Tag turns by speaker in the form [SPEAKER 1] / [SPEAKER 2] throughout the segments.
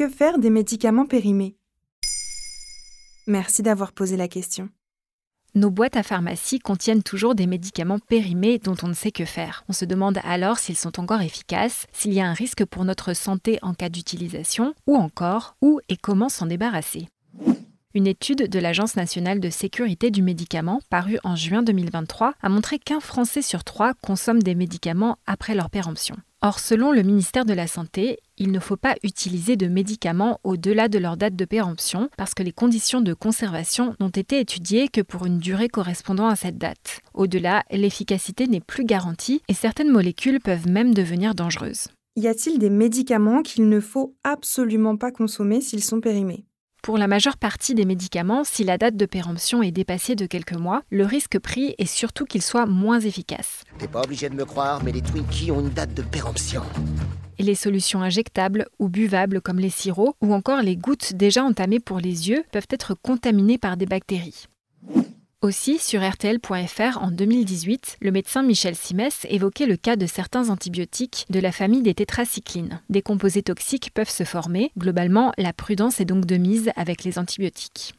[SPEAKER 1] Que faire des médicaments périmés? Merci d'avoir posé la question.
[SPEAKER 2] Nos boîtes à pharmacie contiennent toujours des médicaments périmés dont on ne sait que faire. On se demande alors s'ils sont encore efficaces, s'il y a un risque pour notre santé en cas d'utilisation, ou encore où et comment s'en débarrasser. Une étude de l'Agence nationale de sécurité du médicament, parue en juin 2023, a montré qu'un Français sur trois consomme des médicaments après leur péremption. Or, selon le ministère de la Santé, il ne faut pas utiliser de médicaments au-delà de leur date de péremption parce que les conditions de conservation n'ont été étudiées que pour une durée correspondant à cette date. Au-delà, l'efficacité n'est plus garantie et certaines molécules peuvent même devenir dangereuses.
[SPEAKER 1] Y a-t-il des médicaments qu'il ne faut absolument pas consommer s'ils sont périmés?
[SPEAKER 2] Pour la majeure partie des médicaments, si la date de péremption est dépassée de quelques mois, le risque pris est surtout qu'ils soient moins efficaces.
[SPEAKER 3] T'es pas obligé de me croire, mais les Twinkies ont une date de péremption.
[SPEAKER 2] Et les solutions injectables ou buvables comme les sirops ou encore les gouttes déjà entamées pour les yeux peuvent être contaminées par des bactéries. Aussi, sur RTL.fr en 2018, le médecin Michel Simès évoquait le cas de certains antibiotiques de la famille des tétracyclines. Des composés toxiques peuvent se former. Globalement, la prudence est donc de mise avec les antibiotiques.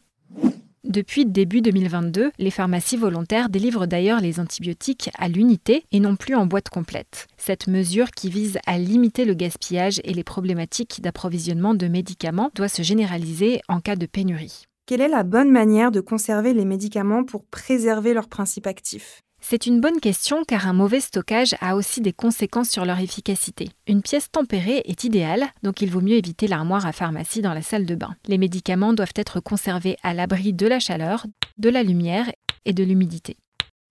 [SPEAKER 2] Depuis début 2022, les pharmacies volontaires délivrent d'ailleurs les antibiotiques à l'unité et non plus en boîte complète. Cette mesure qui vise à limiter le gaspillage et les problématiques d'approvisionnement de médicaments doit se généraliser en cas de pénurie.
[SPEAKER 1] Quelle est la bonne manière de conserver les médicaments pour préserver leur principe actif
[SPEAKER 2] c'est une bonne question car un mauvais stockage a aussi des conséquences sur leur efficacité. Une pièce tempérée est idéale, donc il vaut mieux éviter l'armoire à pharmacie dans la salle de bain. Les médicaments doivent être conservés à l'abri de la chaleur, de la lumière et de l'humidité.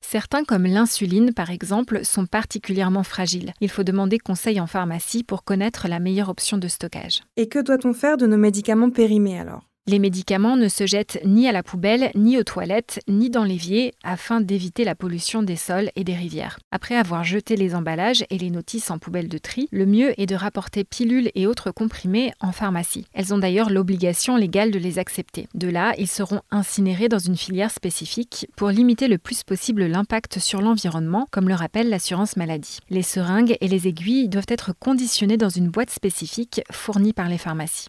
[SPEAKER 2] Certains, comme l'insuline par exemple, sont particulièrement fragiles. Il faut demander conseil en pharmacie pour connaître la meilleure option de stockage.
[SPEAKER 1] Et que doit-on faire de nos médicaments périmés alors?
[SPEAKER 2] Les médicaments ne se jettent ni à la poubelle, ni aux toilettes, ni dans l'évier, afin d'éviter la pollution des sols et des rivières. Après avoir jeté les emballages et les notices en poubelle de tri, le mieux est de rapporter pilules et autres comprimés en pharmacie. Elles ont d'ailleurs l'obligation légale de les accepter. De là, ils seront incinérés dans une filière spécifique pour limiter le plus possible l'impact sur l'environnement, comme le rappelle l'assurance maladie. Les seringues et les aiguilles doivent être conditionnées dans une boîte spécifique fournie par les pharmacies.